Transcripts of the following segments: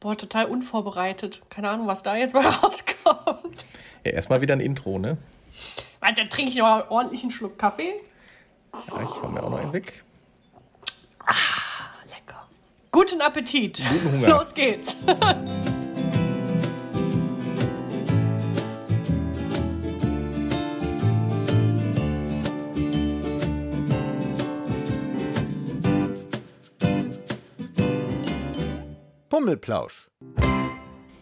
Boah, total unvorbereitet. Keine Ahnung, was da jetzt mal rauskommt. Ja, erstmal wieder ein Intro, ne? Warte, dann trinke ich noch mal ordentlich einen Schluck Kaffee. Ja, ich hau mir auch noch einen weg. Lecker. Guten Appetit. Guten Hunger. Los geht's. Pummelplausch.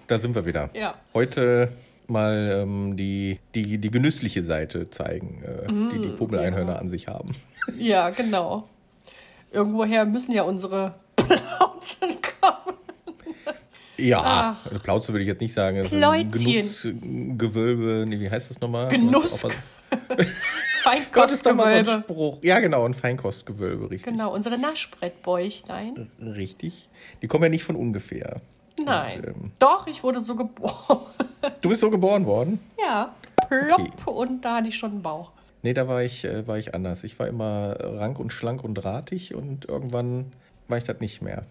Da sind wir wieder. Ja. Heute mal ähm, die, die, die genüssliche Seite zeigen, äh, die die Pummeleinhörner an sich haben. Ja, genau. Irgendwoher müssen ja unsere Plauzen kommen. Ja, eine Plauze würde ich jetzt nicht sagen. Pläuzchen. Genussgewölbe, nee, wie heißt das nochmal? Genuss. Was- Gott ist doch mal so ein Feinkostgewölbe. Spruch. Ja, genau, ein Feinkostgewölbe, richtig. Genau, unsere Naschbrettbäuchlein. Richtig. Die kommen ja nicht von ungefähr. Nein. Und, ähm, Doch, ich wurde so geboren. du bist so geboren worden? ja. Plopp Okay. und da hatte ich schon einen Bauch. Nee, da war ich, äh, war ich anders. Ich war immer rank und schlank und drahtig und irgendwann war ich das nicht mehr.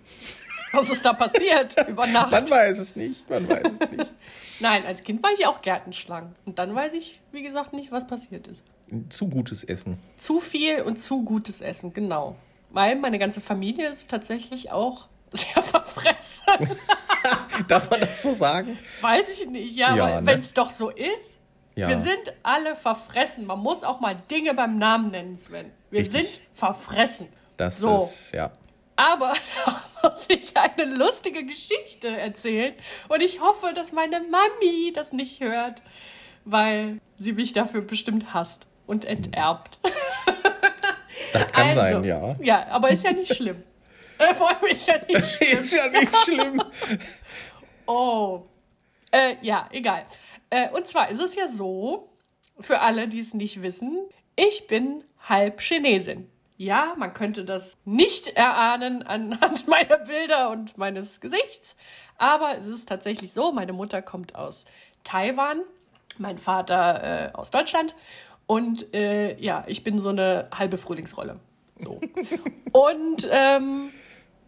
Was ist da passiert über Nacht? Man weiß es nicht, man weiß es nicht. Nein, als Kind war ich auch gärtenschlank. Und dann weiß ich, wie gesagt, nicht, was passiert ist. Zu gutes Essen. Zu viel und zu gutes Essen, genau. Weil meine ganze Familie ist tatsächlich auch sehr verfressen. Darf man das so sagen? Weiß ich nicht, ja, Ja, aber ne? wenn es doch so ist, Ja. wir sind alle verfressen. Man muss auch mal Dinge beim Namen nennen, Sven. Wir Richtig. sind verfressen. Das So. ist, ja. Aber da muss ich eine lustige Geschichte erzählen. Und ich hoffe, dass meine Mami das nicht hört, weil sie mich dafür bestimmt hasst und enterbt. Das kann also, sein, ja. Ja, aber ist ja nicht schlimm. Äh, Vor allem ist ja nicht schlimm. Ist ja nicht schlimm. Oh. Äh, ja, egal. Äh, und zwar ist es ja so, für alle, die es nicht wissen, ich bin halb Chinesin. Ja, man könnte das nicht erahnen anhand meiner Bilder und meines Gesichts, aber es ist tatsächlich so, meine Mutter kommt aus Taiwan, mein Vater äh, aus Deutschland und äh, ja, ich bin so eine halbe Frühlingsrolle. So. und ähm,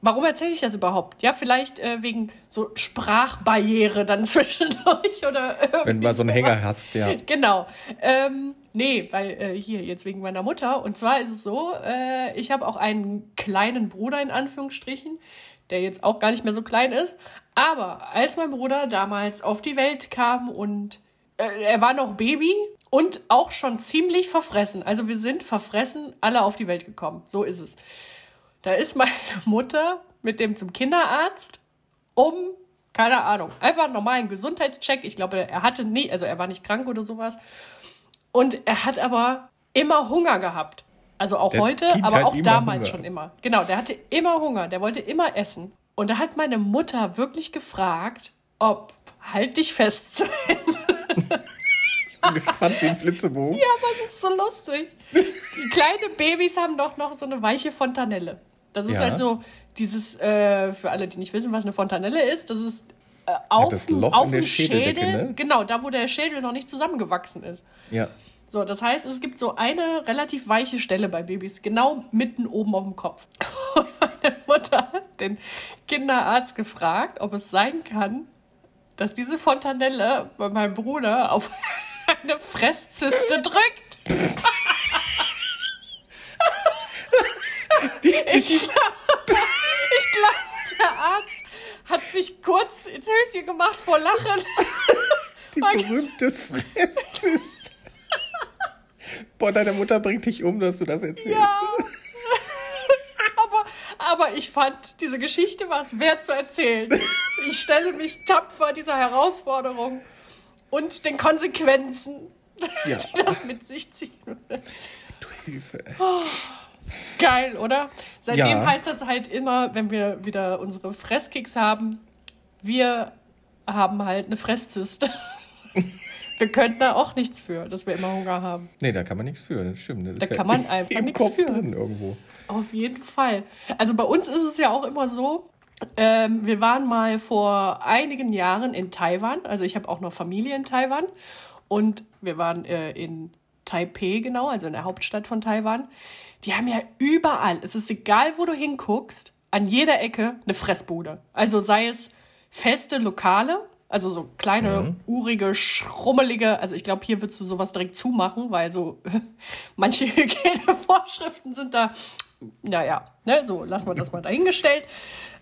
Warum erzähle ich das überhaupt? Ja, vielleicht äh, wegen so Sprachbarriere dann zwischendurch oder irgendwie Wenn du mal so einen. Hänger hast, ja. Genau. Ähm, nee, weil äh, hier jetzt wegen meiner Mutter. Und zwar ist es so, äh, ich habe auch einen kleinen Bruder in Anführungsstrichen, der jetzt auch gar nicht mehr so klein ist. Aber als mein Bruder damals auf die Welt kam und äh, er war noch Baby und auch schon ziemlich verfressen. Also wir sind verfressen alle auf die Welt gekommen. So ist es. Da ist meine Mutter mit dem zum Kinderarzt, um, keine Ahnung, einfach einen normalen Gesundheitscheck. Ich glaube, er hatte nie, also er war nicht krank oder sowas. Und er hat aber immer Hunger gehabt. Also auch Der heute, Kind aber auch damals Hunger. schon immer. Genau, der hatte immer Hunger, der wollte immer essen. Und da hat meine Mutter wirklich gefragt, ob, halt dich fest, Sven, Ich bin gespannt wie ein Flitzebogen. Ja, aber es ist so lustig. Die kleinen Babys haben doch noch so eine weiche Fontanelle. Das ist Ja. halt so dieses, äh, für alle, die nicht wissen, was eine Fontanelle ist, das ist äh, auf, das dem- Loch auf dem Schädel, ne? genau, da wo der Schädel noch nicht zusammengewachsen ist. Ja. So, das heißt, es gibt so eine relativ weiche Stelle bei Babys, genau mitten oben auf dem Kopf. Und meine Mutter hat den Kinderarzt gefragt, ob es sein kann, dass diese Fontanelle bei meinem Bruder auf eine Fresszyste drückt. ich glaube, ich der Arzt hat sich kurz ins Höschen gemacht vor Lachen. Die berühmte Fresszyste. Boah, deine Mutter bringt dich um, dass du das erzählst. Ja. Aber, ich fand, diese Geschichte war es wert zu erzählen. Ich stelle mich tapfer dieser Herausforderung und den Konsequenzen, Ja. die das mit sich ziehen. Du Hilfe. Geil, oder? Seitdem Ja. heißt das halt immer, wenn wir wieder unsere Fresskicks haben, wir haben halt eine Fresszyste. wir könnten da auch nichts für, dass wir immer Hunger haben. Nee, da kann man nichts für, das stimmt. Das Da ist ja kann man einfach im nichts Kopf für. drin irgendwo. Auf jeden Fall. Also bei uns ist es ja auch immer so, ähm, wir waren mal vor einigen Jahren in Taiwan. Also ich habe auch noch Familie in Taiwan. Und wir waren äh, in Taipei genau, also in der Hauptstadt von Taiwan. Die haben ja überall, es ist egal, wo du hinguckst, an jeder Ecke eine Fressbude. Also sei es feste Lokale, also so kleine, Mhm. urige, schrummelige, also ich glaube, hier würdest du sowas direkt zumachen, weil so manche Hygienevorschriften sind da, naja, ne, so lassen wir das mal dahingestellt.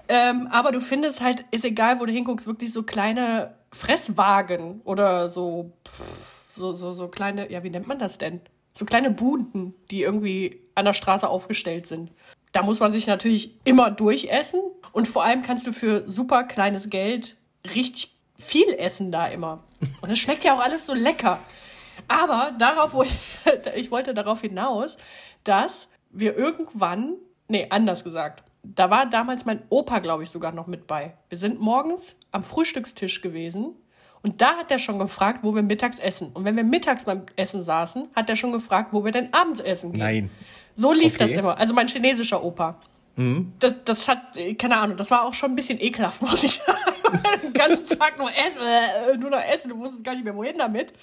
Ähm, aber du findest halt, ist egal, wo du hinguckst, wirklich so kleine Fresswagen oder so, pff, so, so, so kleine, ja, wie nennt man das denn? So kleine Buden, die irgendwie an der Straße aufgestellt sind. Da muss man sich natürlich immer durchessen und vor allem kannst du für super kleines Geld richtig viel essen da immer. Und es schmeckt ja auch alles so lecker. Aber darauf, wo ich, ich wollte darauf hinaus, dass wir irgendwann, nee, anders gesagt, da war damals mein Opa, glaube ich, sogar noch mit bei. Wir sind morgens am Frühstückstisch gewesen und da hat er schon gefragt, wo wir mittags essen. Und wenn wir mittags beim Essen saßen, hat er schon gefragt, wo wir denn abends essen gehen. Nein. So lief Okay. das immer. Also mein chinesischer Opa. Das, das hat, äh, keine Ahnung, das war auch schon ein bisschen ekelhaft, muss ich sagen. Den ganzen Tag nur essen, äh, nur noch essen, du wusstest gar nicht mehr, wohin damit.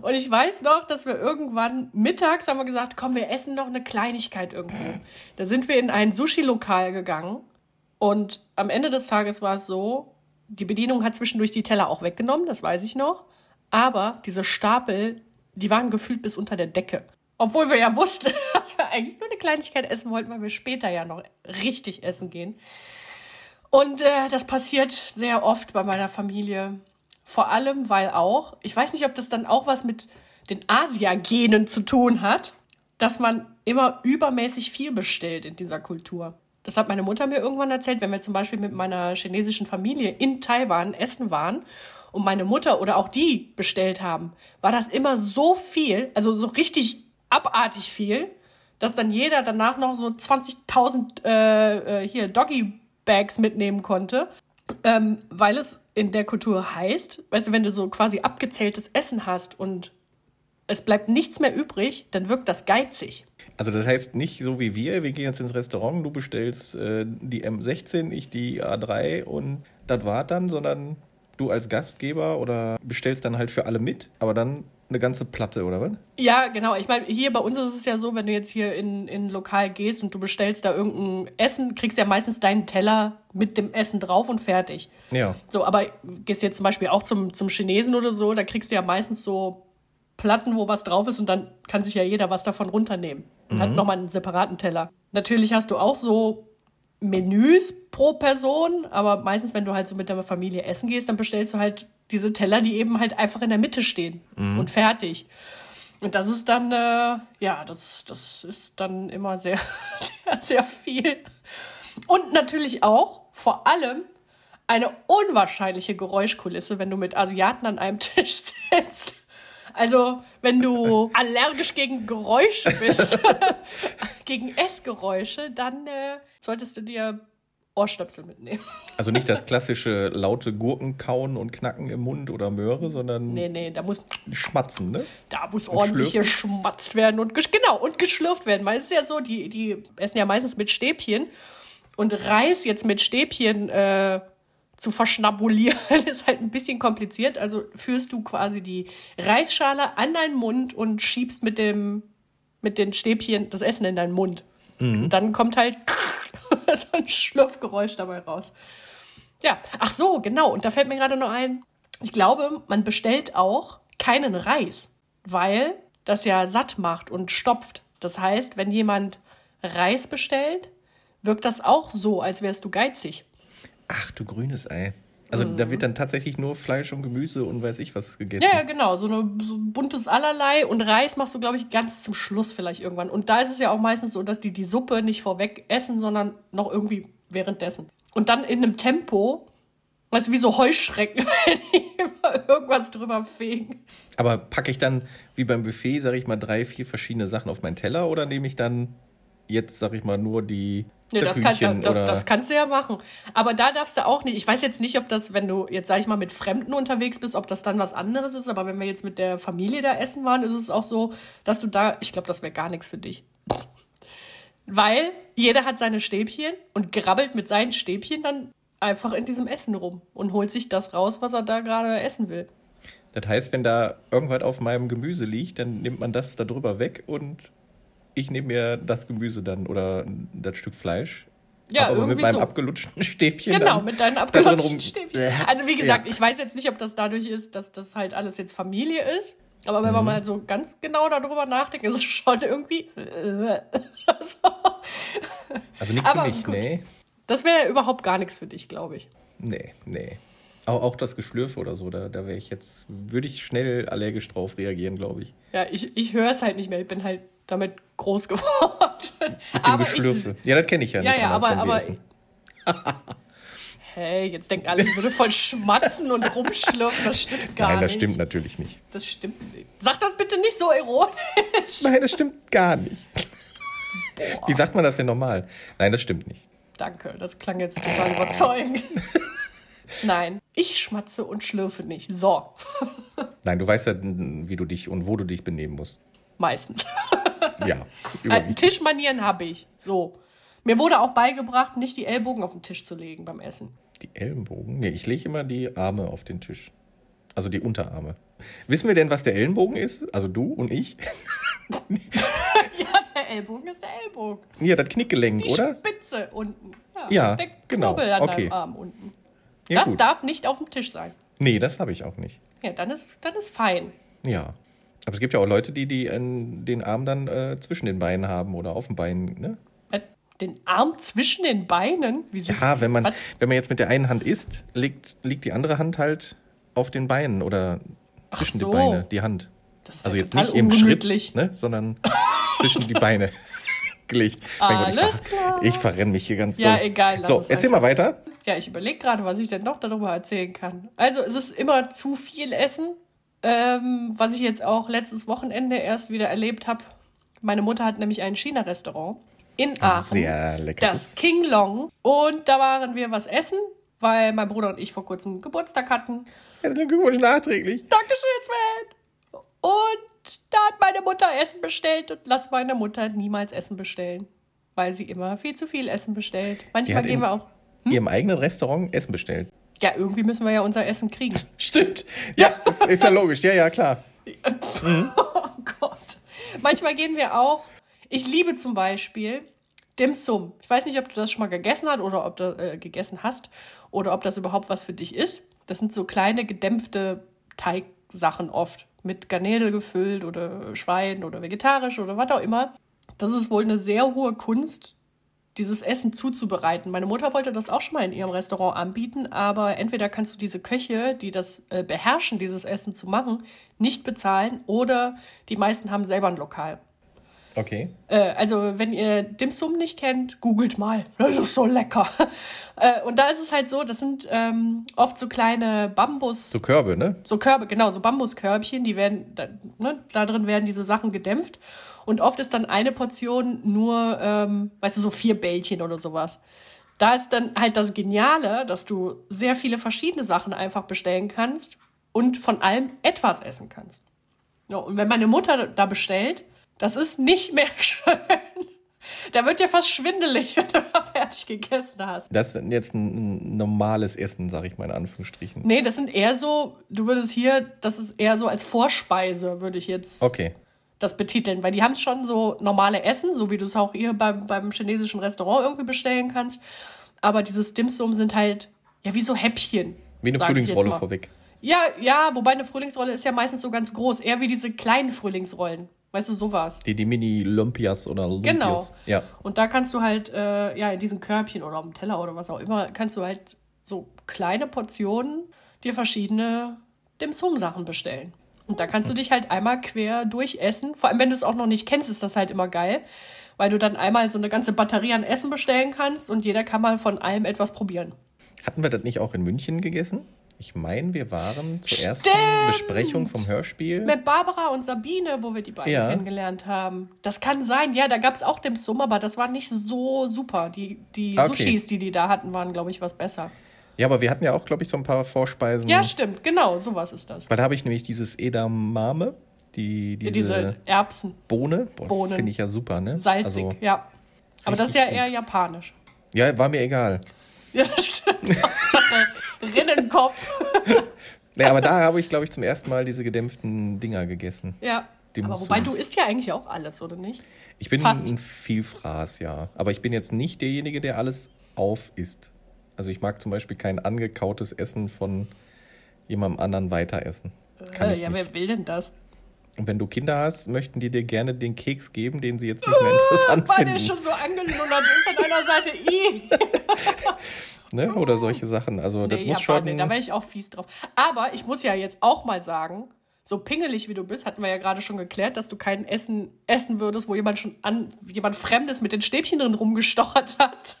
Und ich weiß noch, dass wir irgendwann mittags haben wir gesagt, komm, wir essen noch eine Kleinigkeit irgendwo. Da sind wir in ein Sushi-Lokal gegangen und am Ende des Tages war es so, die Bedienung hat zwischendurch die Teller auch weggenommen, das weiß ich noch. Aber diese Stapel, die waren gefühlt bis unter der Decke. Obwohl wir ja wussten, dass wir eigentlich nur eine Kleinigkeit essen wollten, weil wir später ja noch richtig essen gehen. Und äh, das passiert sehr oft bei meiner Familie. Vor allem, weil auch, ich weiß nicht, ob das dann auch was mit den Asia-Genen zu tun hat, dass man immer übermäßig viel bestellt in dieser Kultur. Das hat meine Mutter mir irgendwann erzählt, wenn wir zum Beispiel mit meiner chinesischen Familie in Taiwan essen waren und meine Mutter oder auch die bestellt haben, war das immer so viel, also so richtig abartig viel, dass dann jeder danach noch so 20.000 äh, äh, hier Doggy-Bags mitnehmen konnte, ähm, weil es in der Kultur heißt, weißt du, wenn du so quasi abgezähltes Essen hast und es bleibt nichts mehr übrig, dann wirkt das geizig. Also das heißt nicht so wie wir, wir gehen jetzt ins Restaurant, du bestellst äh, die M16, ich die A3 und das war dann, sondern du als Gastgeber oder bestellst dann halt für alle mit, aber dann eine ganze Platte, oder was? Ja, genau. Ich meine, hier bei uns ist es ja so, wenn du jetzt hier in, in ein Lokal gehst und du bestellst da irgendein Essen, kriegst ja meistens deinen Teller mit dem Essen drauf und fertig. Ja. So, aber gehst jetzt zum Beispiel auch zum, zum Chinesen oder so, da kriegst du ja meistens so Platten, wo was drauf ist und dann kann sich ja jeder was davon runternehmen. Und hat nochmal einen separaten Teller. Natürlich hast du auch so Menüs pro Person, aber meistens, wenn du halt so mit der Familie essen gehst, dann bestellst du halt diese Teller, die eben halt einfach in der Mitte stehen und fertig. Und das ist dann, äh, ja, das, das ist dann immer sehr, sehr, sehr viel. Und natürlich auch, vor allem, eine unwahrscheinliche Geräuschkulisse, wenn du mit Asiaten an einem Tisch sitzt. Also, wenn du allergisch gegen Geräusche bist, gegen Essgeräusche, dann äh, solltest du dir Ohrstöpsel mitnehmen. Also nicht das klassische laute Gurkenkauen und Knacken im Mund oder Möhre, sondern Nee, nee, da muss, Schmatzen, ne? da muss ordentlich schlürfen? geschmatzt werden und genau und geschlürft werden. Weil es ist ja so, die, die essen ja meistens mit Stäbchen und Reis jetzt mit Stäbchen äh, zu verschnabulieren ist halt ein bisschen kompliziert. Also führst du quasi die Reisschale an deinen Mund und schiebst mit dem mit den Stäbchen das Essen in deinen Mund. Und dann kommt halt so ein Schlürfgeräusch dabei raus. Ja, ach so, genau. Und da fällt mir gerade noch ein, ich glaube, man bestellt auch keinen Reis, weil das ja satt macht und stopft. Das heißt, wenn jemand Reis bestellt, wirkt das auch so, als wärst du geizig. Ach du grünes Ei. Also da wird dann tatsächlich nur Fleisch und Gemüse und weiß ich was gegessen. Ja, ja, genau. So, eine, so ein buntes Allerlei. Und Reis machst du, glaube ich, ganz zum Schluss vielleicht irgendwann. Und da ist es ja auch meistens so, dass die die Suppe nicht vorweg essen, sondern noch irgendwie währenddessen. Und dann in einem Tempo, weißt du, wie so Heuschrecken, wenn die immer irgendwas drüber fegen. Aber packe ich dann, wie beim Buffet, sage ich mal, drei, vier verschiedene Sachen auf meinen Teller oder nehme ich dann jetzt, sag ich mal, nur die Ja, das, kann, das, das, das kannst du ja machen. Aber da darfst du auch nicht. Ich weiß jetzt nicht, ob das, wenn du jetzt, sag ich mal, mit Fremden unterwegs bist, ob das dann was anderes ist. Aber wenn wir jetzt mit der Familie da essen waren, ist es auch so, dass du da, ich glaube, das wäre gar nichts für dich. Weil jeder hat seine Stäbchen und grabbelt mit seinen Stäbchen dann einfach in diesem Essen rum und holt sich das raus, was er da gerade essen will. Das heißt, wenn da irgendwas auf meinem Gemüse liegt, dann nimmt man das da drüber weg und ich nehme mir das Gemüse dann oder das Stück Fleisch Ja, aber mit meinem so. abgelutschten Stäbchen. Genau, mit deinen abgelutschten Stäbchen. Also wie gesagt, Ja. ich weiß jetzt nicht, ob das dadurch ist, dass das halt alles jetzt Familie ist. Aber wenn man Mhm. mal so ganz genau darüber nachdenkt, ist es schon irgendwie. so. Also nichts für mich, gut. nee. Das wäre überhaupt gar nichts für dich, glaube ich. Nee, nee. Auch, auch das Geschlürfe oder so, da, da wäre ich jetzt, würde ich schnell allergisch drauf reagieren, glaube ich. Ja, ich, ich höre es halt nicht mehr. Ich bin halt damit groß geworden. Mit dem Geschlürfe. Ja, das kenne ich ja nicht. Ja, ja, aber, aber hey, jetzt denken alle, ich würde voll schmatzen und rumschlürfen. Das stimmt gar Nein, nicht. das stimmt natürlich nicht. Das stimmt nicht. Sag das bitte nicht so ironisch. Nein, das stimmt gar nicht. Wie sagt man das denn normal? Nein, das stimmt nicht. Danke, das klang jetzt total überzeugend. Nein, ich schmatze und schlürfe nicht. So, Nein, du weißt ja, wie du dich und wo du dich benehmen musst. meistens. Ja, Äh. Tischmanieren habe ich. So. Mir wurde auch beigebracht, nicht die Ellbogen auf den Tisch zu legen beim Essen. Die Ellenbogen? Nee, ich lege immer die Arme auf den Tisch. Also die Unterarme. Wissen wir denn, was der Ellenbogen ist? Also du und ich? Ja, der Ellbogen ist der Ellbogen. Ja, das Knickgelenk, Die oder? Spitze unten. Ja, der genau. Knubbel an Okay. deinem Arm unten. Ja, das gut. darf nicht auf dem Tisch sein. Nee, das habe ich auch nicht. Ja, dann ist, dann ist fein. Ja. Aber es gibt ja auch Leute, die, die äh, den Arm dann äh, zwischen den Beinen haben oder auf dem Bein, ne? Äh, Den Arm zwischen den Beinen? Wie Ja, wenn man, was? wenn man jetzt mit der einen Hand isst, liegt, liegt die andere Hand halt auf den Beinen oder zwischen so. die Beine, die Hand. Das ist Also ja jetzt nicht im. Schritt, ne, sondern zwischen die Beine gelegt. Mein Gott, ich, Alles ver klar. ich verrenne mich hier ganz Ja, doll. egal, So, erzähl mal weiter. Ja, ich überlege gerade, was ich denn noch darüber erzählen kann. Also es ist immer zu viel Essen, ähm, was ich jetzt auch letztes Wochenende erst wieder erlebt habe. Meine Mutter hat nämlich ein China-Restaurant in Aachen. Sehr lecker. Das King Long. Und da waren wir was essen, weil mein Bruder und ich vor kurzem Geburtstag hatten. Herzlichen Glückwunsch nachträglich. Dankeschön, Sven. Und da hat meine Mutter Essen bestellt und lass meine Mutter niemals Essen bestellen. Weil sie immer viel zu viel Essen bestellt. Manchmal gehen wir auch. Ihrem eigenen Restaurant Essen bestellt. Ja, irgendwie müssen wir ja unser Essen kriegen. Stimmt. Ja, ist, ist ja logisch. Ja, ja, klar. Oh Gott. Manchmal gehen wir auch. Ich liebe zum Beispiel Dim Sum. Ich weiß nicht, ob du das schon mal gegessen hast oder ob du äh, gegessen hast oder ob das überhaupt was für dich ist. Das sind so kleine gedämpfte Teigsachen oft mit Garnele gefüllt oder Schwein oder vegetarisch oder was auch immer. Das ist wohl eine sehr hohe Kunst, dieses Essen zuzubereiten. Meine Mutter wollte das auch schon mal in ihrem Restaurant anbieten, aber entweder kannst du diese Köche, die das äh, beherrschen, dieses Essen zu machen, nicht bezahlen oder die meisten haben selber ein Lokal. Okay. Äh, also, wenn ihr Dim Sum nicht kennt, googelt mal. Das ist so lecker. äh, und da ist es halt so, das sind ähm, oft so kleine Bambus, So Körbe, ne? so Körbe, genau, so Bambuskörbchen, die werden, da, ne, da drin werden diese Sachen gedämpft. Und oft ist dann eine Portion nur, ähm, weißt du, so vier Bällchen oder sowas. Da ist dann halt das Geniale, dass du sehr viele verschiedene Sachen einfach bestellen kannst und von allem etwas essen kannst. Ja, und wenn meine Mutter da bestellt, das ist nicht mehr schön. Da wird dir fast schwindelig, wenn du da fertig gegessen hast. Das ist jetzt ein normales Essen, sag ich mal in Anführungsstrichen. Nee, das sind eher so, du würdest hier, das ist eher so als Vorspeise, würde ich jetzt Okay. das betiteln, weil die haben schon so normale Essen, so wie du es auch hier beim, beim chinesischen Restaurant irgendwie bestellen kannst. Aber dieses Dim Sum sind halt, ja, wie so Häppchen. Wie eine Frühlingsrolle vorweg. Ja, ja, wobei eine Frühlingsrolle ist ja meistens so ganz groß, eher wie diese kleinen Frühlingsrollen. Weißt du, sowas. Die, die Mini-Lumpias oder Lumpias. Genau. Ja. Und da kannst du halt, äh, ja, in diesen Körbchen oder auf dem Teller oder was auch immer, kannst du halt so kleine Portionen dir verschiedene Dim-Sum-Sachen bestellen. Und da kannst du dich halt einmal quer durchessen. Vor allem, wenn du es auch noch nicht kennst, ist das halt immer geil, weil du dann einmal so eine ganze Batterie an Essen bestellen kannst und jeder kann mal von allem etwas probieren. Hatten wir das nicht auch in München gegessen? Ich meine, wir waren zur ersten Stimmt! Besprechung vom Hörspiel. Mit Barbara und Sabine, wo wir die beiden Ja. kennengelernt haben. Das kann sein, ja, da gab es auch Dim Sum, aber das war nicht so super. Die, die Okay. Sushis, die die da hatten, waren, glaube ich, was besser. Ja, aber wir hatten ja auch, glaube ich, so ein paar Vorspeisen. Ja, stimmt, genau, sowas ist das. Weil da habe ich nämlich dieses Edamame, die, diese, Diese Erbsen, Bohne. Bohnen. Finde ich ja super, ne? salzig, Also, ja. Aber das ist ja richtig eher japanisch. ja, war mir egal. Ja, das stimmt. Hauptsache Rinnenkopf. Nee, aber da habe ich, glaube ich, zum ersten Mal diese gedämpften Dinger gegessen. Ja. Die Aber wobei du- isst ja eigentlich auch alles, oder nicht? Ich bin Fast. ein Vielfraß, ja. Aber ich bin jetzt nicht derjenige, der alles auf isst. Also ich mag zum Beispiel kein angekautes Essen von jemandem anderen weiter essen. Kann Äh, ja, nicht. wer will denn das? Und wenn du Kinder hast, möchten die dir gerne den Keks geben, den sie jetzt nicht mehr interessant Weil der finden. schon so angelullert ist an einer Seite. I. Ne? Oder solche Sachen. Also das Nee, muss ja, schon. nee, da wäre ich auch fies drauf. Aber ich muss ja jetzt auch mal sagen, so pingelig wie du bist, hatten wir ja gerade schon geklärt, dass du kein Essen essen würdest, wo jemand schon an, jemand Fremdes mit den Stäbchen drin rumgestochert hat.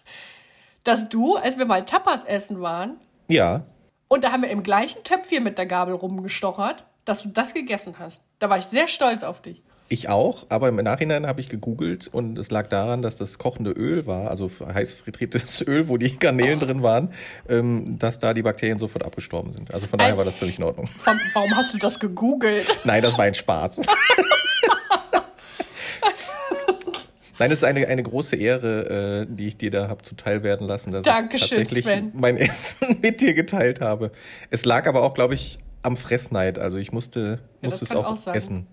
Dass du, als wir mal Tapas essen waren, ja, und da haben wir im gleichen Töpfchen mit der Gabel rumgestochert, dass du das gegessen hast. Da war ich sehr stolz auf dich. ich auch. Aber im Nachhinein habe ich gegoogelt und es lag daran, dass das kochende Öl war, also heiß frittiertes Öl, wo die Garnelen drin waren, ähm, dass da die Bakterien sofort abgestorben sind. Also von daher Also- war das völlig in Ordnung. Vom, warum hast du das gegoogelt? Nein, das war ein Spaß. Nein, es ist eine, eine große Ehre, äh, die ich dir da habe zuteil werden lassen, dass Dankeschön, ich tatsächlich Sven. mein Essen mit dir geteilt habe. Es lag aber auch, glaube ich, am Fressneid. Also ich musste, Ja, musste es auch, auch essen.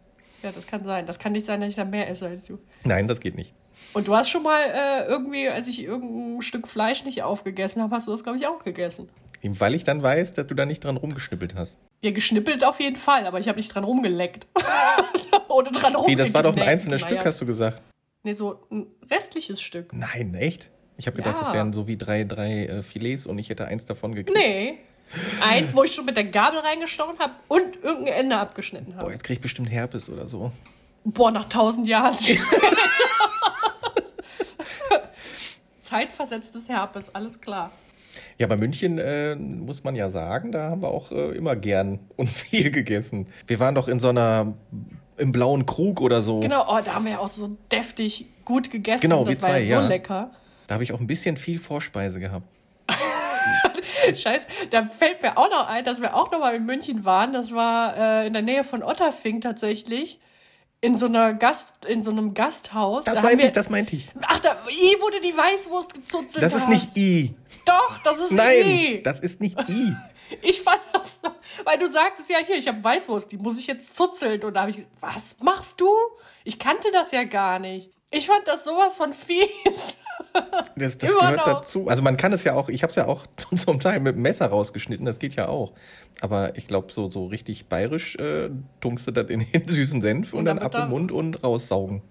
Ja, das kann sein. Das kann nicht sein, dass ich da mehr esse als du. Nein, das geht nicht. Und du hast schon mal äh, irgendwie, als ich irgendein Stück Fleisch nicht aufgegessen habe, hast du das, glaube ich, auch gegessen. Weil ich dann weiß, dass du da nicht dran rumgeschnippelt hast. Ja, geschnippelt auf jeden Fall, aber ich habe nicht dran rumgeleckt. Oder dran Wie, das war doch ein rumgeleckt. einzelnes Naja. Stück, hast du gesagt. Nee, so ein restliches Stück. Nein, echt? Ich habe gedacht, Ja. das wären so wie drei, drei äh, Filets und ich hätte eins davon gekriegt. Nee. Eins, wo ich schon mit der Gabel reingestochen habe und irgendein Ende abgeschnitten Boah, habe. jetzt krieg ich bestimmt Herpes oder so. Boah, nach tausend Jahren. Zeitversetztes Herpes, alles klar. Ja, bei München äh, muss man ja sagen, da haben wir auch äh, immer gern und viel gegessen. Wir waren doch in so einer im blauen Krug oder so. Genau, oh, da haben wir ja auch so deftig gut gegessen. Genau, das wir war zwei, ja so ja. lecker. Da habe ich auch ein bisschen viel Vorspeise gehabt. Scheiße, da fällt mir auch noch ein, dass wir auch noch mal in München waren. Das war äh, in der Nähe von Otterfing tatsächlich. In so einer Gast, in so einem Gasthaus. Das Da meinte ich, das meinte ich. Ach, da I wurde die Weißwurst gezuzelt. Das ist hast. nicht I. Doch, das ist Nein, I. das ist nicht I. Ich fand das, weil du sagtest ja hier, ich habe Weißwurst, die muss ich jetzt zuzeln. Und da habe ich gesagt, was machst du? Ich kannte das ja gar nicht. Ich fand das sowas von fies. Das, das gehört noch. dazu. Also man kann es ja auch, ich habe es ja auch zum Teil mit dem Messer rausgeschnitten, das geht ja auch. Aber ich glaube, so, so richtig bayerisch äh, tunkst du das in den süßen Senf und, Und dann ab im Mund und raussaugen.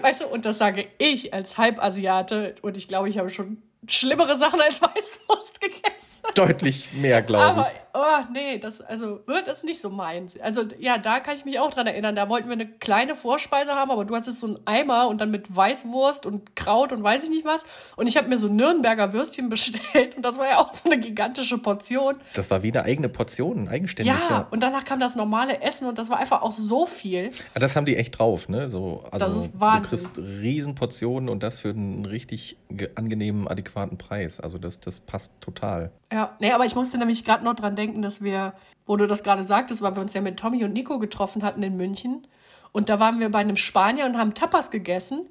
Weißt du, und das sage ich als Halbasiate. Und ich glaube, ich habe schon schlimmere Sachen als Weißwurst gegessen. Deutlich mehr, glaube ich. Oh, nee, das, also, wird das ist nicht so meins. Also, ja, da kann ich mich auch dran erinnern. Da wollten wir eine kleine Vorspeise haben, aber du hattest so einen Eimer und dann mit Weißwurst und Kraut und weiß ich nicht was. Und ich habe mir so Nürnberger Würstchen bestellt und das war ja auch so eine gigantische Portion. Das war wie eine eigene Portion, eigenständig. Ja, Ja, und danach kam das normale Essen und das war einfach auch so viel. Ah, Das haben die echt drauf, ne? So, also Das ist du Wahnsinn. kriegst Riesenportionen und das für einen richtig ge- angenehmen, adäquaten Preis. Also das, das passt total. Ja, nee, aber ich musste nämlich gerade noch dran denken, dass wir, wo du das gerade sagtest, weil wir uns ja mit Tommy und Nico getroffen hatten in München. Und da waren wir bei einem Spanier und haben Tapas gegessen.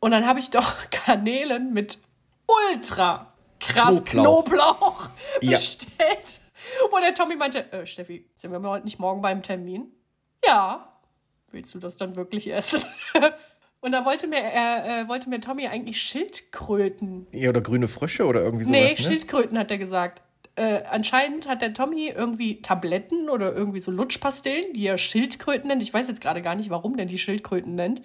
Und dann habe ich doch Garnelen mit ultra krass Knoblauch. Knoblauch, Ja. bestellt. Wo der Tommy meinte, äh, Steffi, sind wir heute nicht morgen beim Termin? Ja. Willst du das dann wirklich essen? Und da wollte mir, äh, äh, wollte mir Tommy eigentlich Schildkröten Ja, oder grüne Frösche oder irgendwie sowas, Nee, ne? Schildkröten hat er gesagt. Äh, anscheinend hat der Tommy irgendwie Tabletten oder irgendwie so Lutschpastillen, die er Schildkröten nennt. Ich weiß jetzt gerade gar nicht, warum der die Schildkröten nennt.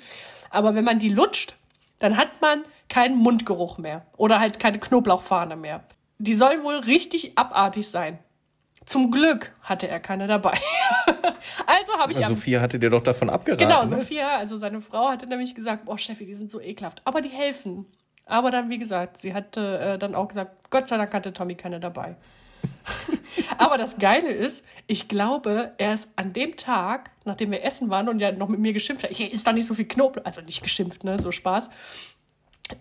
Aber wenn man die lutscht, dann hat man keinen Mundgeruch mehr. Oder halt keine Knoblauchfahne mehr. Die sollen wohl richtig abartig sein. Zum Glück hatte er keine dabei. also habe ich am Sophia hatte dir doch davon abgeraten. Genau, ne? Sophia, also seine Frau, hatte nämlich gesagt, boah, Steffi, die sind so ekelhaft. Aber die helfen. Aber dann, wie gesagt, sie hatte äh, dann auch gesagt, Gott sei Dank hatte Tommy keine dabei. Aber das Geile ist, ich glaube, er ist an dem Tag, nachdem wir essen waren und ja noch mit mir geschimpft hat, ich ist da nicht so viel Knoblauch, also nicht geschimpft, ne, so Spaß.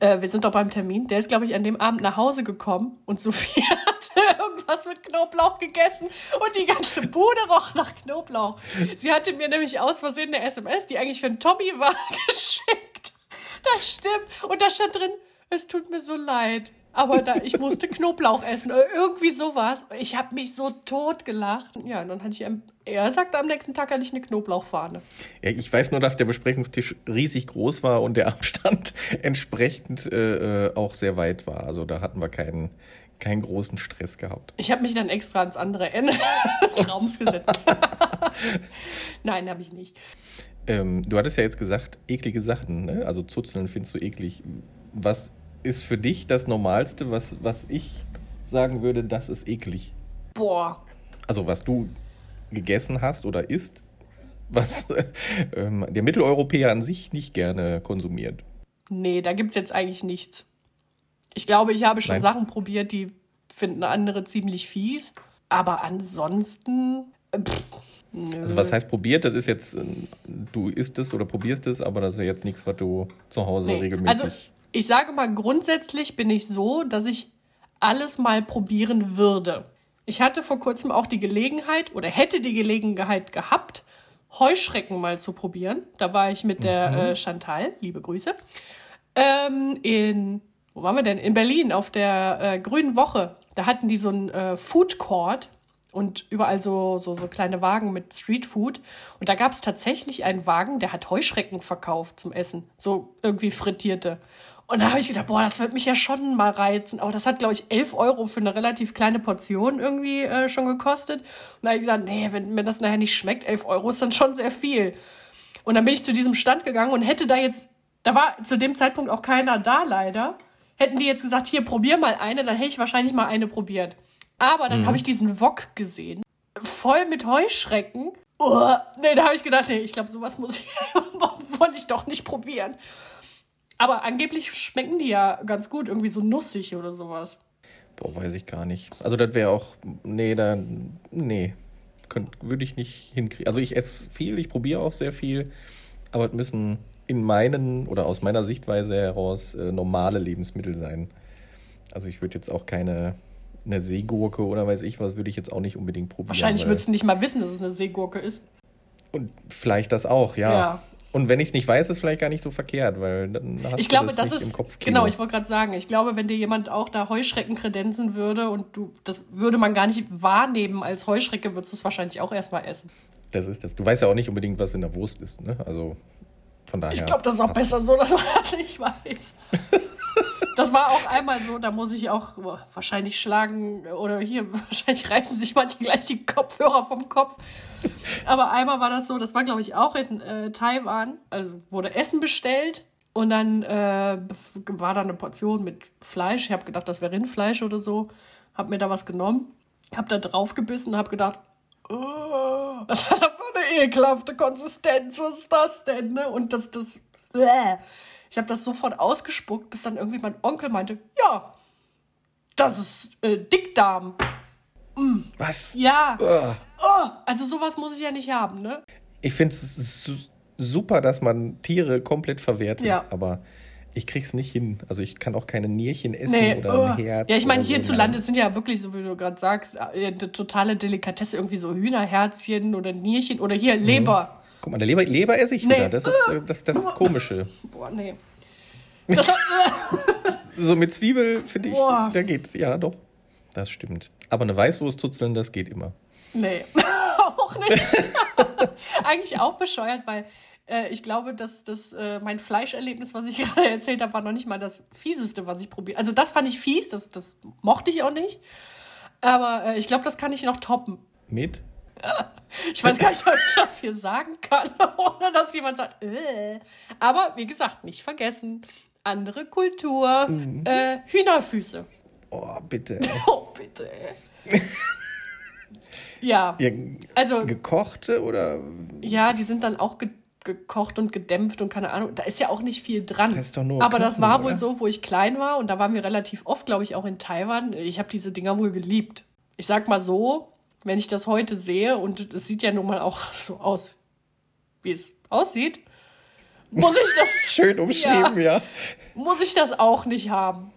Äh, wir sind doch beim Termin. Der ist, glaube ich, an dem Abend nach Hause gekommen und Sophia hatte irgendwas mit Knoblauch gegessen und die ganze Bude roch nach Knoblauch. Sie hatte mir nämlich aus Versehen eine SMS, die eigentlich für einen Tommy war, geschickt. Das stimmt. Und da stand drin, es tut mir so leid. aber da, ich musste Knoblauch essen oder irgendwie sowas. Ich habe mich so tot gelacht. Ja, und dann hatte ich, er sagte, am nächsten Tag hatte ich eine Knoblauchfahne. Ja, ich weiß nur, dass der Besprechungstisch riesig groß war und der Abstand entsprechend äh, äh, auch sehr weit war. Also da hatten wir keinen, keinen großen Stress gehabt. Ich habe mich dann extra ans andere Ende des Raums gesetzt. Nein, habe ich nicht. Ähm, du hattest ja jetzt gesagt, eklige Sachen, ne? Also Zuzeln findest du eklig. Was ist für dich das Normalste, was, was ich sagen würde, das ist eklig? Boah. Also was du gegessen hast oder isst, was ähm, der Mitteleuropäer an sich nicht gerne konsumiert. Nee, da gibt es jetzt eigentlich nichts. Ich glaube, ich habe schon Nein. Sachen probiert, die finden andere ziemlich fies. Aber ansonsten. Pff. Also was heißt probiert? Das ist jetzt, äh, du isst es oder probierst es, aber das wäre jetzt nichts, was du zu Hause Nee. regelmäßig. Also ich sage mal, grundsätzlich bin ich so, dass ich alles mal probieren würde. Ich hatte vor kurzem auch die Gelegenheit oder hätte die Gelegenheit gehabt, Heuschrecken mal zu probieren. Da war ich mit der äh, Chantal, liebe Grüße, ähm, in, wo waren wir denn? In Berlin auf der äh, Grünen Woche. Da hatten die so einen äh, Food Court und überall so, so, so kleine Wagen mit Street Food. Und da gab es tatsächlich einen Wagen, der hat Heuschrecken verkauft zum Essen. So irgendwie frittierte. Und da habe ich gedacht, boah, das wird mich ja schon mal reizen. Aber das hat, glaube ich, 11 Euro für eine relativ kleine Portion irgendwie äh, schon gekostet. Und da habe ich gesagt, nee, wenn mir das nachher nicht schmeckt, 11 Euro ist dann schon sehr viel. Und dann bin ich zu diesem Stand gegangen und hätte da jetzt, da war zu dem Zeitpunkt auch keiner da leider. Hätten die jetzt gesagt, hier, probier mal eine, dann hätte ich wahrscheinlich mal eine probiert. Aber dann habe ich diesen Wok gesehen, voll mit Heuschrecken. Oh, nee, da habe ich gedacht, nee, ich glaube, sowas muss ich, wollte ich doch nicht probieren. Aber angeblich schmecken die ja ganz gut, irgendwie so nussig oder sowas. Boah, weiß ich gar nicht. Also das wäre auch, nee, da, nee, Könnt- würde ich nicht hinkriegen. Also ich esse viel, ich probiere auch sehr viel, aber es müssen in meinen oder aus meiner Sichtweise heraus äh, normale Lebensmittel sein. Also ich würde jetzt auch keine eine Seegurke oder weiß ich was, würde ich jetzt auch nicht unbedingt probieren. Wahrscheinlich würdest du nicht mal wissen, dass es eine Seegurke ist. Und vielleicht das auch, ja. Ja. Und wenn ich es nicht weiß, ist vielleicht gar nicht so verkehrt, weil dann hast Ich du glaube, das, das, nicht ist im Kopf. genau. Ich wollte gerade sagen, ich glaube, wenn dir jemand auch da Heuschrecken kredenzen würde und du, das würde man gar nicht wahrnehmen als Heuschrecke, würdest du es wahrscheinlich auch erstmal essen. Das ist das. Du weißt ja auch nicht unbedingt, was in der Wurst ist, ne? Also von daher. Ich glaube, das ist auch besser es. so, dass man das nicht weiß. Das war auch einmal so, da muss ich auch wahrscheinlich schlagen oder hier, wahrscheinlich reißen sich manche gleich die Kopfhörer vom Kopf. Aber einmal war das so, das war glaube ich auch in äh, Taiwan, also wurde Essen bestellt und dann äh, war da eine Portion mit Fleisch. Ich habe gedacht, das wäre Rindfleisch oder so. Hab mir da was genommen, hab da drauf gebissen und hab gedacht, oh, das hat aber eine ekelhafte Konsistenz, was ist das denn? Ne? Und das, das, bäh. ich habe das sofort ausgespuckt, bis dann irgendwie mein Onkel meinte, ja, das ist äh, Dickdarm. Was? Ja, Ugh. oh, also sowas muss ich ja nicht haben, ne? Ich finde es su super, dass man Tiere komplett verwertet, Ja. aber ich krieg's nicht hin. Also ich kann auch keine Nierchen essen Nee, oder oh. ein Herz. Ja, ich meine, so. hierzulande sind ja wirklich, so wie du gerade sagst, äh, eine totale Delikatesse, irgendwie so Hühnerherzchen oder Nierchen oder hier Mhm. Leber. Guck mal, der Leber, Leber esse ich Nee. wieder. Das ist äh, das, das Komische. Boah, nee. Das So mit Zwiebel finde ich, Boah. da geht's. Ja, doch. Das stimmt. Aber eine Weißwurst zuzeln, das geht immer. Nee, auch nicht. Eigentlich auch bescheuert, weil äh, ich glaube, dass das, äh, mein Fleischerlebnis, was ich gerade erzählt habe, war noch nicht mal das Fieseste, was ich probiert Also das fand ich fies, das, das mochte ich auch nicht. Aber äh, ich glaube, das kann ich noch toppen. Mit? Ich weiß gar nicht, ob ich das hier sagen kann, ohne dass jemand sagt, äh. Aber wie gesagt, nicht vergessen. Andere Kultur. Äh, Hühnerfüße. Oh, bitte. Oh, bitte. ja, Ja, also gekochte oder Ja, die sind dann auch ge gekocht und gedämpft und keine Ahnung. Da ist ja auch nicht viel dran. Das ist doch nur Aber das Knochen, war wohl oder? so, wo ich klein war und da waren wir relativ oft, glaube ich, auch in Taiwan. Ich habe diese Dinger wohl geliebt. Ich sag mal so, wenn ich das heute sehe und es sieht ja nun mal auch so aus, wie es aussieht, muss ich das, schön umschrieben, ja. muss ich das auch nicht haben.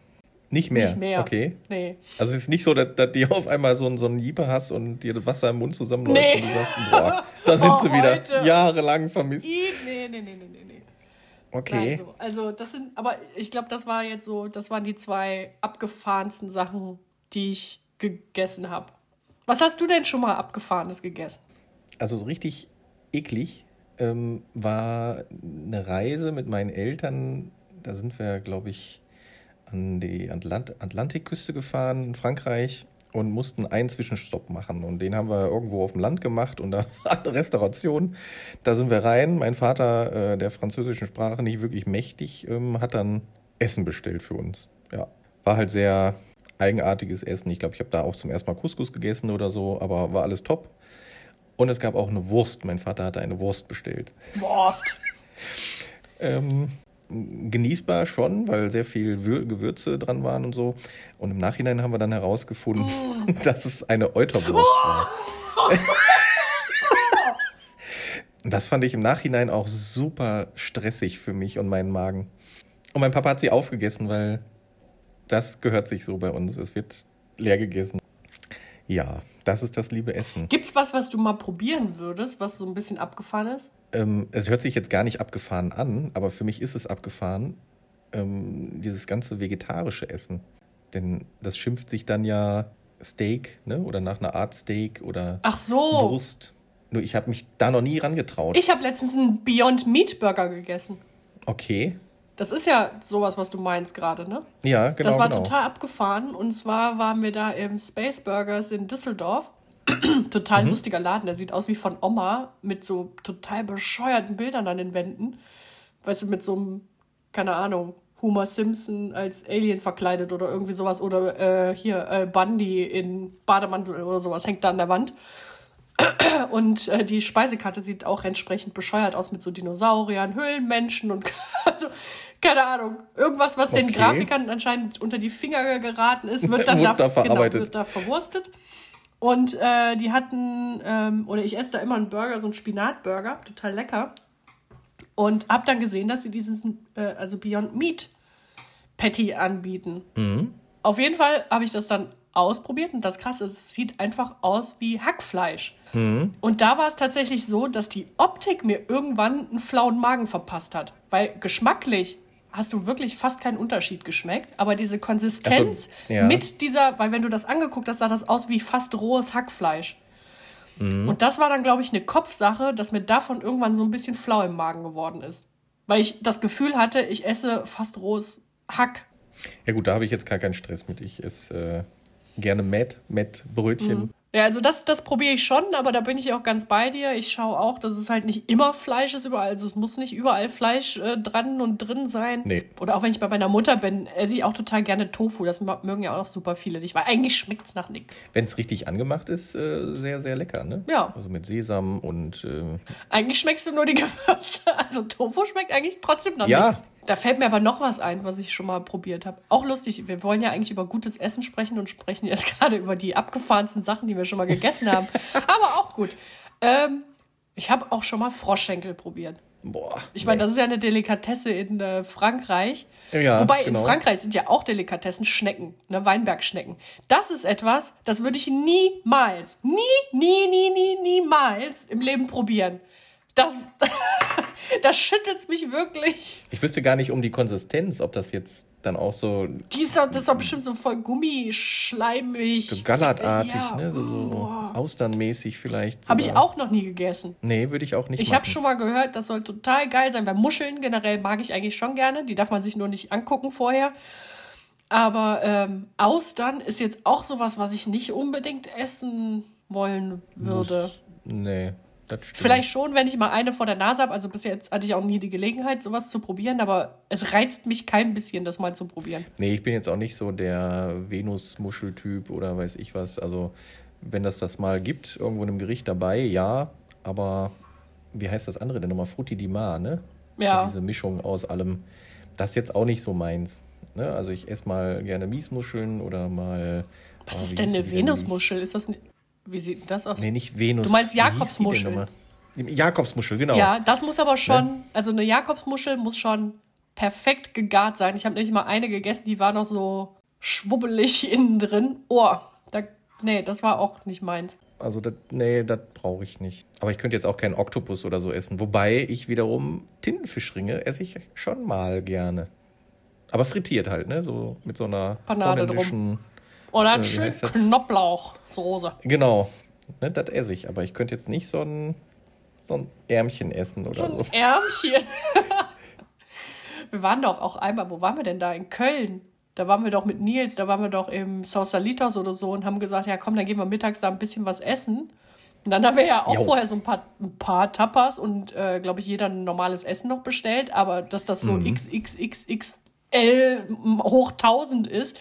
Nicht mehr. Nicht mehr. Okay. Nee. Also es ist nicht so, dass, dass du auf einmal so, einen- so einen Jeeper hast und dir das Wasser im Mund zusammenläuft Nee. und du sagst, boah, da sind Oh, sie wieder heute. jahrelang vermisst. Nee, nee, nee, nee, nee, nee. Okay. Nein, so. Also das sind, aber ich glaube, das war jetzt so, das waren die zwei abgefahrensten Sachen, die ich gegessen habe. Was hast du denn schon mal abgefahrenes gegessen? Also so richtig eklig ähm, war eine Reise mit meinen Eltern. Da sind wir, glaube ich, an die Atlant Atlantikküste gefahren in Frankreich und mussten einen Zwischenstopp machen. Und den haben wir irgendwo auf dem Land gemacht und da war eine Restauration. Da sind wir rein. Mein Vater, äh, der französischen Sprache nicht wirklich mächtig, ähm, hat dann Essen bestellt für uns. Ja, war halt sehr eigenartiges Essen. Ich glaube, ich habe da auch zum ersten Mal Couscous gegessen oder so, aber war alles top. Und es gab auch eine Wurst. Mein Vater hatte eine Wurst bestellt. Wurst. ähm, genießbar schon, weil sehr viel Gewürze dran waren und so. Und im Nachhinein haben wir dann herausgefunden, oh. dass es eine Euterwurst oh. war. das fand ich im Nachhinein auch super stressig für mich und meinen Magen. Und mein Papa hat sie aufgegessen, weil das gehört sich so bei uns. Es wird leer gegessen. Ja, das ist das liebe Essen. Gibt's was, was du mal probieren würdest, was so ein bisschen abgefahren ist? Ähm, es hört sich jetzt gar nicht abgefahren an, aber für mich ist es abgefahren, ähm, dieses ganze vegetarische Essen. Denn das schimpft sich dann ja Steak, ne? Oder nach einer Art Steak oder Ach so. Wurst. Nur ich habe mich da noch nie rangetraut. Ich habe letztens einen Beyond Meat Burger gegessen. Okay. Das ist ja sowas, was du meinst gerade, ne? Ja, genau. Das war genau. total abgefahren. Und zwar waren wir da im Space Burgers in Düsseldorf. total mhm. lustiger Laden. Der sieht aus wie von Oma mit so total bescheuerten Bildern an den Wänden. Weißt du, mit so einem, keine Ahnung, Homer Simpson als Alien verkleidet oder irgendwie sowas. Oder äh, hier äh, Bundy in Bademantel oder sowas hängt da an der Wand. Und äh, die Speisekarte sieht auch entsprechend bescheuert aus mit so Dinosauriern, Höhlenmenschen und also, keine Ahnung, irgendwas, was okay. den Grafikern anscheinend unter die Finger geraten ist, wird dann da, verarbeitet. Genau, wird da verwurstet. Und äh, die hatten, ähm, oder ich esse da immer einen Burger, so einen Spinatburger, total lecker. Und hab dann gesehen, dass sie diesen, äh, also Beyond Meat Patty anbieten. Mhm. Auf jeden Fall habe ich das dann ausprobiert und das Krasse ist, es sieht einfach aus wie Hackfleisch. Mhm. Und da war es tatsächlich so, dass die Optik mir irgendwann einen flauen Magen verpasst hat. Weil geschmacklich hast du wirklich fast keinen Unterschied geschmeckt, aber diese Konsistenz so, ja. mit dieser, weil wenn du das angeguckt hast, sah das aus wie fast rohes Hackfleisch. Mhm. Und das war dann, glaube ich, eine Kopfsache, dass mir davon irgendwann so ein bisschen flau im Magen geworden ist. Weil ich das Gefühl hatte, ich esse fast rohes Hack. Ja gut, da habe ich jetzt gar keinen Stress mit. Ich esse äh, gerne Met, Met-Brötchen. Mhm. Ja, also das, das probiere ich schon, aber da bin ich auch ganz bei dir. Ich schaue auch, dass es halt nicht immer Fleisch ist überall. Also es muss nicht überall Fleisch äh, dran und drin sein. Nee. Oder auch wenn ich bei meiner Mutter bin, esse ich auch total gerne Tofu. Das mögen ja auch super viele nicht, weil eigentlich schmeckt es nach nichts. Wenn es richtig angemacht ist, äh, sehr, sehr lecker, ne? Ja. Also mit Sesam und. Äh eigentlich schmeckst du nur die Gewürze. Also Tofu schmeckt eigentlich trotzdem nach ja. nichts. Da fällt mir aber noch was ein, was ich schon mal probiert habe. Auch lustig, wir wollen ja eigentlich über gutes Essen sprechen und sprechen jetzt gerade über die abgefahrensten Sachen, die wir schon mal gegessen haben. aber auch gut. Ähm, ich habe auch schon mal Froschschenkel probiert. Boah. Ich meine, nee. das ist ja eine Delikatesse in äh, Frankreich. Ja, Wobei genau. in Frankreich sind ja auch Delikatessen Schnecken, ne, Weinbergschnecken. Das ist etwas, das würde ich niemals, nie, nie, nie, nie, niemals im Leben probieren. Das, das schüttelt mich wirklich. Ich wüsste gar nicht um die Konsistenz, ob das jetzt dann auch so. Die ist doch, das ist doch bestimmt so voll gummischleimig. So gallertartig, ja. ne? So, so austernmäßig vielleicht. Habe ich auch noch nie gegessen. Nee, würde ich auch nicht Ich habe schon mal gehört, das soll total geil sein, weil Muscheln generell mag ich eigentlich schon gerne. Die darf man sich nur nicht angucken vorher. Aber ähm, Austern ist jetzt auch sowas, was ich nicht unbedingt essen wollen würde. Muss, nee. Vielleicht schon, wenn ich mal eine vor der Nase habe. Also bis jetzt hatte ich auch nie die Gelegenheit, sowas zu probieren, aber es reizt mich kein bisschen, das mal zu probieren. Nee, ich bin jetzt auch nicht so der Venusmuscheltyp oder weiß ich was. Also, wenn das das mal gibt, irgendwo in einem Gericht dabei, ja, aber wie heißt das andere denn nochmal? Frutti di Mar, ne? Ja. So diese Mischung aus allem. Das ist jetzt auch nicht so meins. Ne? Also, ich esse mal gerne Miesmuscheln oder mal. Was oh, ist denn eine Venusmuschel? Ist das nicht. Wie sieht das aus? Nee, nicht Venus. Du meinst Jakobsmuschel? Jakobsmuschel, genau. Ja, das muss aber schon, ne? also eine Jakobsmuschel muss schon perfekt gegart sein. Ich habe nämlich mal eine gegessen, die war noch so schwubbelig innen drin. Oh, da Nee, das war auch nicht meins. Also, das, nee, das brauche ich nicht. Aber ich könnte jetzt auch keinen Oktopus oder so essen. Wobei ich wiederum Tintenfischringe esse ich schon mal gerne. Aber frittiert halt, ne? So mit so einer Panade drum. Oder äh, schön Knoblauchsoße. Genau. Ne, das esse ich. Aber ich könnte jetzt nicht so ein, so ein Ärmchen essen oder so. So ein Ärmchen. wir waren doch auch einmal, wo waren wir denn da? In Köln. Da waren wir doch mit Nils, da waren wir doch im Sausalitos oder so und haben gesagt, ja komm, dann gehen wir mittags da ein bisschen was essen. Und dann haben wir ja auch jo. vorher so ein paar, ein paar Tapas und, äh, glaube ich, jeder ein normales Essen noch bestellt. Aber dass das so mhm. XXXXL hoch 1000 ist,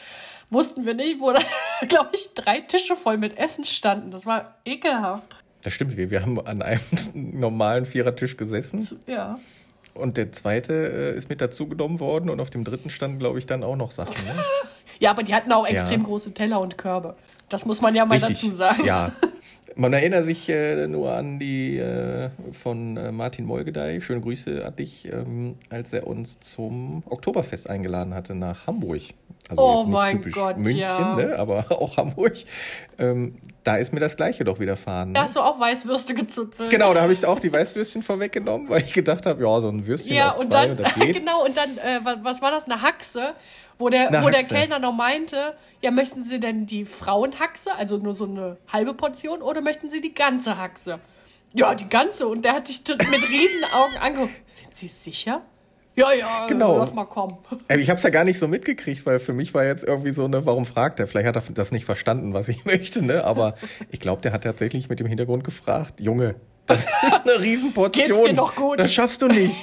wussten wir nicht, wo da, glaube ich, drei Tische voll mit Essen standen. Das war ekelhaft. Das stimmt, wir, wir haben an einem normalen Vierertisch gesessen. Ja. Und der zweite äh, ist mit dazu genommen worden und auf dem dritten stand, glaube ich, dann auch noch Sachen. Ne? ja, aber die hatten auch extrem ja. große Teller und Körbe. Das muss man ja mal Richtig. dazu sagen. Ja. Man erinnert sich äh, nur an die äh, von äh, Martin Molgedei, schöne Grüße an dich, ähm, als er uns zum Oktoberfest eingeladen hatte nach Hamburg. Also oh jetzt nicht mein typisch Gott, München, ja. ne, aber auch Hamburg. Ähm, da ist mir das Gleiche doch widerfahren. Ne? Da hast du auch Weißwürste gezuzelt. Genau, da habe ich auch die Weißwürstchen vorweggenommen, weil ich gedacht habe, ja, so ein Würstchen ja, auf und zwei dann, und das geht. genau, und dann, äh, was war das, eine Haxe, wo der, wo der Kellner noch meinte, ja, möchten Sie denn die Frauenhaxe, also nur so eine halbe Portion, oder möchten Sie die ganze Haxe? Ja, die ganze. Und der hat dich mit riesen Augen angeguckt. Sind Sie sicher? Ja, ja, genau. lass mal kommen. Ich habe es ja gar nicht so mitgekriegt, weil für mich war jetzt irgendwie so eine, warum fragt er? Vielleicht hat er das nicht verstanden, was ich möchte, ne? Aber ich glaube, der hat tatsächlich mit dem Hintergrund gefragt, Junge, das ist eine Riesenportion. Geht's dir noch gut? Das schaffst du nicht.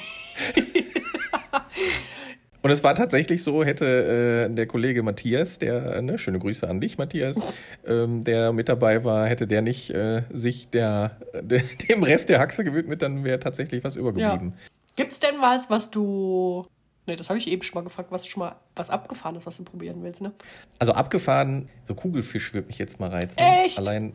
Und es war tatsächlich so, hätte äh, der Kollege Matthias, der, ne, schöne Grüße an dich, Matthias, ähm, der mit dabei war, hätte der nicht äh, sich der, de, dem Rest der Haxe gewidmet, dann wäre tatsächlich was übergeblieben. Ja. Gibt's denn was, was du. Ne, das habe ich eben schon mal gefragt, was schon mal was abgefahren ist, was du probieren willst, ne? Also abgefahren, so Kugelfisch würde mich jetzt mal reizen. Echt? Allein.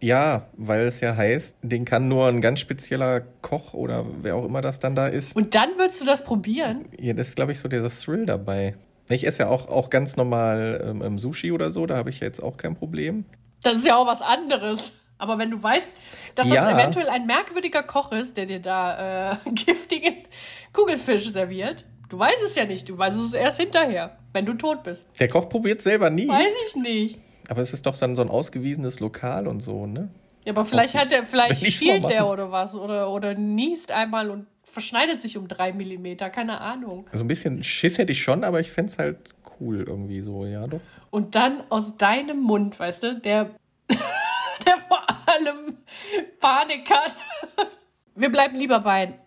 Ja, weil es ja heißt, den kann nur ein ganz spezieller Koch oder wer auch immer das dann da ist. Und dann willst du das probieren? Ja, das ist, glaube ich, so der Thrill dabei. Ich esse ja auch, auch ganz normal ähm, Sushi oder so, da habe ich jetzt auch kein Problem. Das ist ja auch was anderes. Aber wenn du weißt, dass ja. das eventuell ein merkwürdiger Koch ist, der dir da äh, giftigen Kugelfisch serviert, du weißt es ja nicht. Du weißt es erst hinterher, wenn du tot bist. Der Koch probiert selber nie. Weiß ich nicht. Aber es ist doch dann so ein ausgewiesenes Lokal und so, ne? Ja, aber vielleicht hat er, vielleicht schielt der oder was oder, oder niest einmal und verschneidet sich um drei Millimeter, keine Ahnung. Also ein bisschen Schiss hätte ich schon, aber ich fände es halt cool irgendwie so, ja doch. Und dann aus deinem Mund, weißt du, der der vor allem Panik hat. Wir bleiben lieber bei,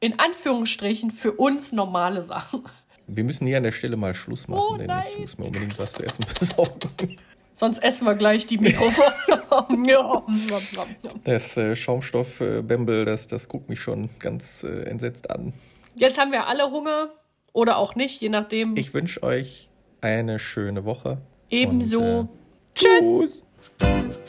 in Anführungsstrichen, für uns normale Sachen. Wir müssen hier an der Stelle mal Schluss machen, oh, denn ich muss mir unbedingt was zu essen besorgen. Sonst essen wir gleich die Mikrofone. das äh, Schaumstoff-Bembel, das, das guckt mich schon ganz äh, entsetzt an. Jetzt haben wir alle Hunger oder auch nicht, je nachdem. Ich wünsche euch eine schöne Woche. Ebenso. Und, äh, tschüss. tschüss.